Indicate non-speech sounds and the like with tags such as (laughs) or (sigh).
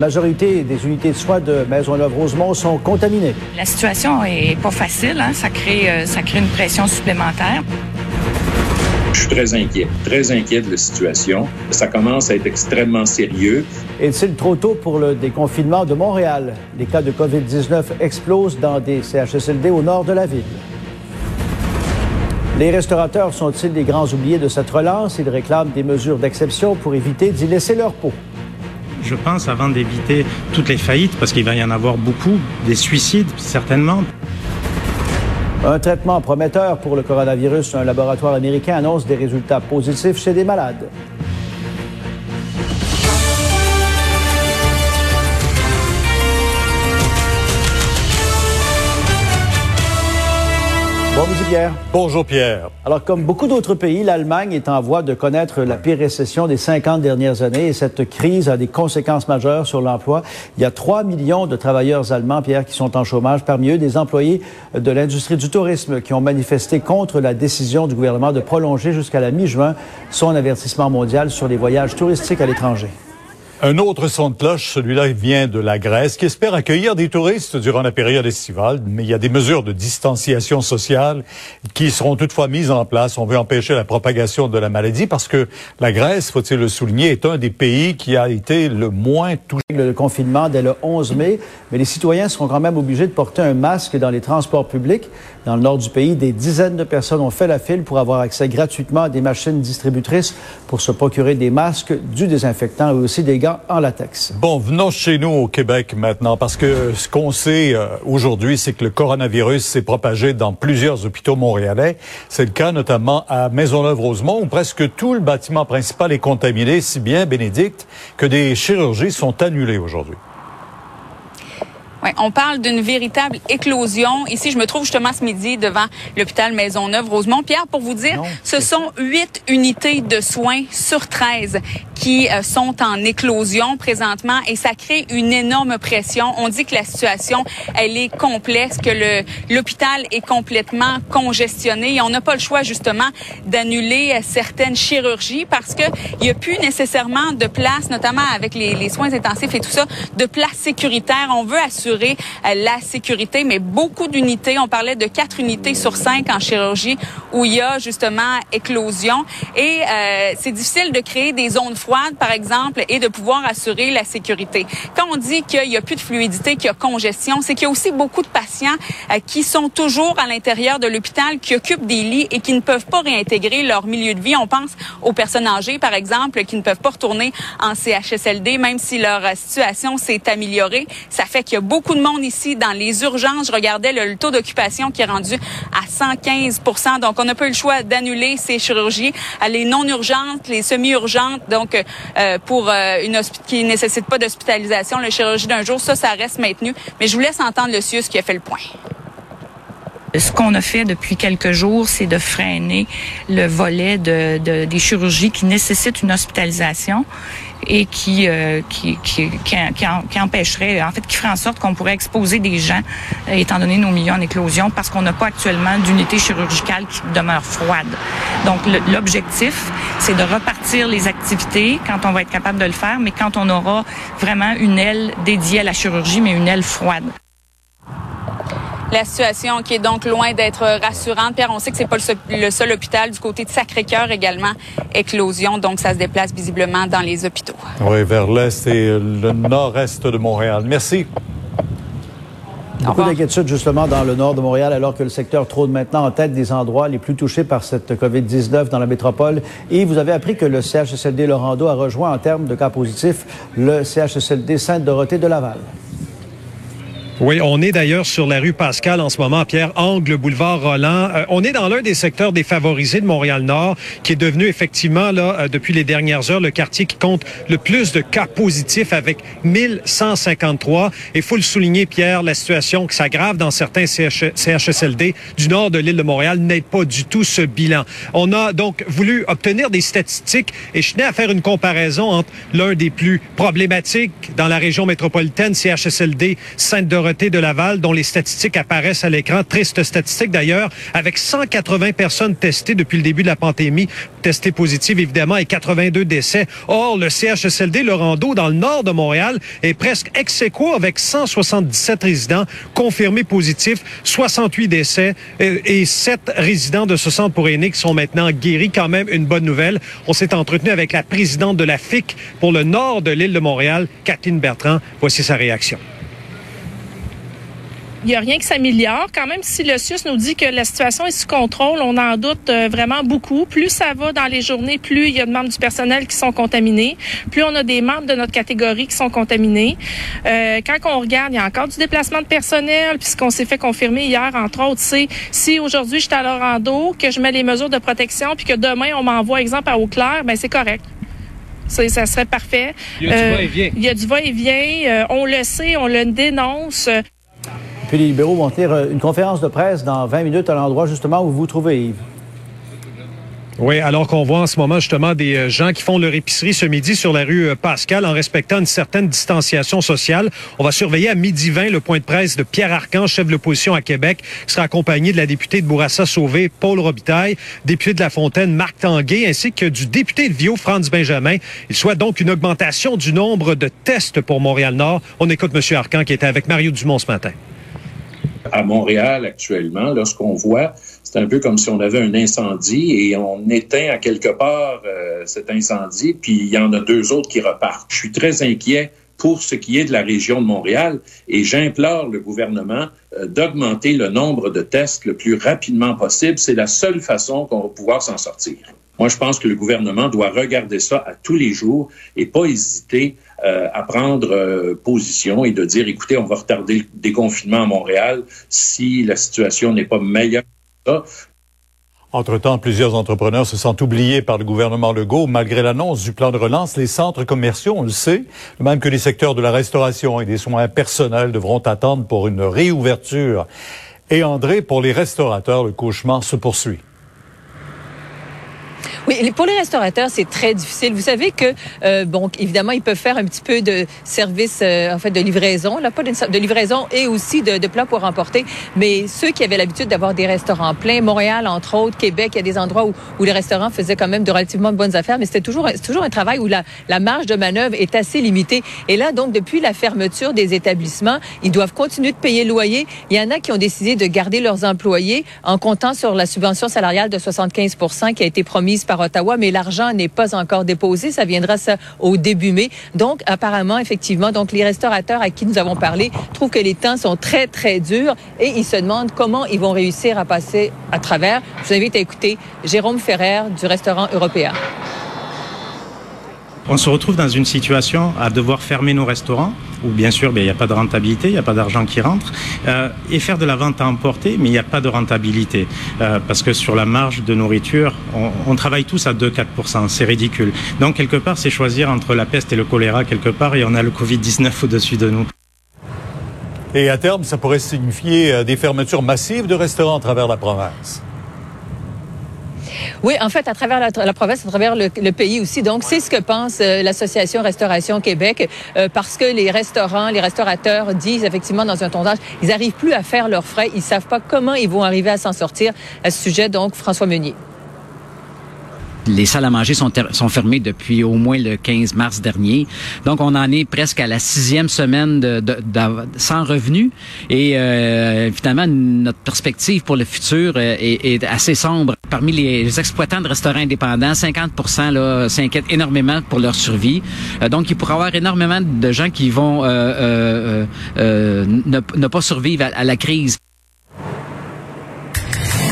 La majorité des unités de soins de Maisonneuve-Rosemont sont contaminées. La situation est pas facile, hein? ça, crée, euh, ça crée une pression supplémentaire. Je suis très inquiet, très inquiet de la situation. Ça commence à être extrêmement sérieux. Est-il trop tôt pour le déconfinement de Montréal? Les cas de COVID-19 explosent dans des CHSLD au nord de la ville. Les restaurateurs sont-ils les grands oubliés de cette relance? Ils réclament des mesures d'exception pour éviter d'y laisser leur peau je pense, avant d'éviter toutes les faillites, parce qu'il va y en avoir beaucoup, des suicides certainement. Un traitement prometteur pour le coronavirus. Un laboratoire américain annonce des résultats positifs chez des malades. Bonjour Pierre. Bonjour Pierre. Alors comme beaucoup d'autres pays, l'Allemagne est en voie de connaître la pire récession des 50 dernières années et cette crise a des conséquences majeures sur l'emploi. Il y a 3 millions de travailleurs allemands, Pierre, qui sont en chômage, parmi eux des employés de l'industrie du tourisme qui ont manifesté contre la décision du gouvernement de prolonger jusqu'à la mi-juin son avertissement mondial sur les voyages touristiques à l'étranger. Un autre son de cloche, celui-là vient de la Grèce, qui espère accueillir des touristes durant la période estivale, mais il y a des mesures de distanciation sociale qui seront toutefois mises en place. On veut empêcher la propagation de la maladie parce que la Grèce, faut-il le souligner, est un des pays qui a été le moins touché. Le confinement dès le 11 mai, mais les citoyens seront quand même obligés de porter un masque dans les transports publics. Dans le nord du pays, des dizaines de personnes ont fait la file pour avoir accès gratuitement à des machines distributrices pour se procurer des masques, du désinfectant et aussi des gants en latex. Bon, venons chez nous au Québec maintenant, parce que ce qu'on sait euh, aujourd'hui, c'est que le coronavirus s'est propagé dans plusieurs hôpitaux montréalais. C'est le cas notamment à Maisonneuve-Rosemont, où presque tout le bâtiment principal est contaminé, si bien, Bénédicte, que des chirurgies sont annulées aujourd'hui. On parle d'une véritable éclosion. Ici, je me trouve justement ce midi devant l'hôpital Maisonneuve Rosemont. Pierre, pour vous dire, ce sont huit unités de soins sur 13 qui euh, sont en éclosion présentement et ça crée une énorme pression. On dit que la situation, elle est complexe, que l'hôpital est complètement congestionné et on n'a pas le choix justement d'annuler euh, certaines chirurgies parce que il y a plus nécessairement de place, notamment avec les, les soins intensifs et tout ça, de place sécuritaire. On veut assurer euh, la sécurité, mais beaucoup d'unités. On parlait de quatre unités sur cinq en chirurgie où il y a justement éclosion. Et euh, c'est difficile de créer des zones froides, par exemple, et de pouvoir assurer la sécurité. Quand on dit qu'il y a plus de fluidité, qu'il y a congestion, c'est qu'il y a aussi beaucoup de patients euh, qui sont toujours à l'intérieur de l'hôpital, qui occupent des lits et qui ne peuvent pas réintégrer leur milieu de vie. On pense aux personnes âgées, par exemple, qui ne peuvent pas retourner en CHSLD, même si leur situation s'est améliorée. Ça fait qu'il y a beaucoup de monde ici dans les urgences. Je regardais le, taux d'occupation qui est rendu à 115 Donc, on n'a pas eu le choix d'annuler ces chirurgies, les non urgentes, les semi-urgentes. Donc, euh, pour euh, une qui nécessite pas d'hospitalisation, la chirurgie d'un jour, ça, ça reste maintenu. Mais je vous laisse entendre le CIUS qui a fait le point. Ce qu'on a fait depuis quelques jours, c'est de freiner le volet de, de, des chirurgies qui nécessitent une hospitalisation et qui, euh, qui, empêcherait, en fait, qui ferait en sorte qu'on pourrait exposer des gens, euh, étant donné nos milieux en éclosion, parce qu'on n'a pas actuellement d'unité chirurgicale qui demeure froide. Donc, l'objectif, c'est de repartir les activités quand on va être capable de le faire, mais quand on aura vraiment une aile dédiée à la chirurgie, mais une aile froide. La situation qui est donc loin d'être rassurante. Pierre, on sait que c'est pas le seul, hôpital du côté de Sacré-Cœur également éclosion, donc ça se déplace visiblement dans les hôpitaux. Oui, vers l'est et le nord-est de Montréal. Merci. Beaucoup d'inquiétude justement dans le nord de Montréal alors que le secteur trône maintenant en tête des endroits les plus touchés par cette COVID-19 dans la métropole. Et vous avez appris que le CHSLD Laurando a rejoint en termes de cas positifs le CHSLD Sainte-Dorothée de Laval. Oui, on est d'ailleurs sur la rue Pascal en ce moment, Pierre, angle boulevard Roland. Euh, on est dans l'un des secteurs défavorisés de Montréal-Nord, qui est devenu effectivement, là, euh, depuis les dernières heures, le quartier qui compte le plus de cas positifs avec 1153. Et faut le souligner, Pierre, la situation qui s'aggrave dans certains CHSLD du nord de l'île de Montréal n'aide pas du tout ce bilan. On a donc voulu obtenir des statistiques et je tenais à faire une comparaison entre l'un des plus problématiques dans la région métropolitaine, CHSLD Sainte-Dorothée, De Laval, dont les statistiques apparaissent à l'écran. Triste statistique d'ailleurs, avec 180 personnes testées depuis le début de la pandémie, testées positives évidemment, et 82 décès. Or, le CHSLD Le Rando, dans le nord de Montréal, est presque ex avec 177 résidents confirmés positifs, 68 décès et, et 7 résidents de ce centre pour aînés qui sont maintenant guéris. Quand même une bonne nouvelle. On s'est entretenu avec la présidente de la FIC pour le nord de l'île de Montréal, Kathleen Bertrand. Voici sa réaction. Il n'y a rien qui s'améliore. Quand même, si le CIUS nous dit que la situation est sous contrôle, on en doute euh, vraiment beaucoup. Plus ça va dans les journées, plus il y a de membres du personnel qui sont contaminés, plus on a des membres de notre catégorie qui sont contaminés. Euh, quand on regarde, il y a encore du déplacement de personnel, puis ce qu'on s'est fait confirmer hier, entre autres, c'est si aujourd'hui je suis à Lorando, que je mets les mesures de protection, puis que demain on m'envoie, exemple, à Eau-Claire, ben c'est correct. Ça, ça serait parfait. Il y a du va-et-vient. Il y a du va-et-vient. Euh, on le sait, on le dénonce. Puis les libéraux vont tenir euh, une conférence de presse dans 20 minutes à l'endroit justement où vous vous trouvez, Yves. Oui, alors qu'on voit en ce moment justement des euh, gens qui font leur épicerie ce midi sur la rue euh, Pascal en respectant une certaine distanciation sociale. On va surveiller à midi 20 le point de presse de Pierre Arcan, chef de l'opposition à Québec, qui sera accompagné de la députée de Bourassa Sauvé, Paul Robitaille, député de La Fontaine, Marc Tanguay, ainsi que du député de Vio, Franz Benjamin. Il souhaite donc une augmentation du nombre de tests pour Montréal-Nord. On écoute M. Arcan qui était avec Mario Dumont ce matin. À Montréal, actuellement, lorsqu'on voit c'est un peu comme si on avait un incendie et on éteint à quelque part euh, cet incendie, puis il y en a deux autres qui repartent. Je suis très inquiet pour ce qui est de la région de Montréal et j'implore le gouvernement euh, d'augmenter le nombre de tests le plus rapidement possible. C'est la seule façon qu'on va pouvoir s'en sortir. Moi, je pense que le gouvernement doit regarder ça à tous les jours et pas hésiter euh, à prendre euh, position et de dire, écoutez, on va retarder le déconfinement à Montréal si la situation n'est pas meilleure entre-temps, plusieurs entrepreneurs se sentent oubliés par le gouvernement Legault. Malgré l'annonce du plan de relance, les centres commerciaux, on le sait, même que les secteurs de la restauration et des soins personnels devront attendre pour une réouverture. Et André, pour les restaurateurs, le cauchemar se poursuit. Oui, pour les restaurateurs, c'est très difficile. Vous savez que, euh, bon, évidemment, ils peuvent faire un petit peu de service, euh, en fait, de livraison, là, pas de, de livraison et aussi de, de, plats pour emporter. Mais ceux qui avaient l'habitude d'avoir des restaurants pleins, Montréal, entre autres, Québec, il y a des endroits où, où les restaurants faisaient quand même de relativement bonnes affaires, mais c'était toujours, toujours un travail où la, la marge de manœuvre est assez limitée. Et là, donc, depuis la fermeture des établissements, ils doivent continuer de payer le loyer. Il y en a qui ont décidé de garder leurs employés en comptant sur la subvention salariale de 75 qui a été promise par Ottawa, mais l'argent n'est pas encore déposé. Ça viendra ça au début mai. Donc, apparemment, effectivement, donc les restaurateurs à qui nous avons parlé trouvent que les temps sont très, très durs et ils se demandent comment ils vont réussir à passer à travers. Je vous invite à écouter Jérôme Ferrer du restaurant européen on se retrouve dans une situation à devoir fermer nos restaurants, où bien sûr, ben, il n'y a pas de rentabilité, il n'y a pas d'argent qui rentre, euh, et faire de la vente à emporter, mais il n'y a pas de rentabilité. Euh, parce que sur la marge de nourriture, on, on travaille tous à 2-4%, c'est ridicule. Donc, quelque part, c'est choisir entre la peste et le choléra, quelque part, et on a le Covid-19 (laughs) au-dessus de nous. Et à terme, ça pourrait signifier euh, des fermetures massives de restaurants à travers la province. Oui, en fait, à travers la, province, à travers le, le, pays aussi. Donc, c'est ce que pense euh, l'association Restauration Québec, euh, parce que les restaurants, les restaurateurs disent effectivement dans un sondage, ils n'arrivent plus à faire leurs frais, ils savent pas comment ils vont arriver à s'en sortir. À ce sujet, donc, François Meunier les salles à manger sont, fermées depuis au moins le 15 mars dernier. Donc, on en est presque à la sixième semaine sans revenus. Et euh, finalement, notre perspective pour le futur euh, est, est, assez sombre. Parmi les exploitants de restaurants indépendants, 50 là, s'inquiètent énormément pour leur survie. Euh, donc, il pourrait y avoir énormément de gens qui vont euh, ne, ne, pas survivre à la crise.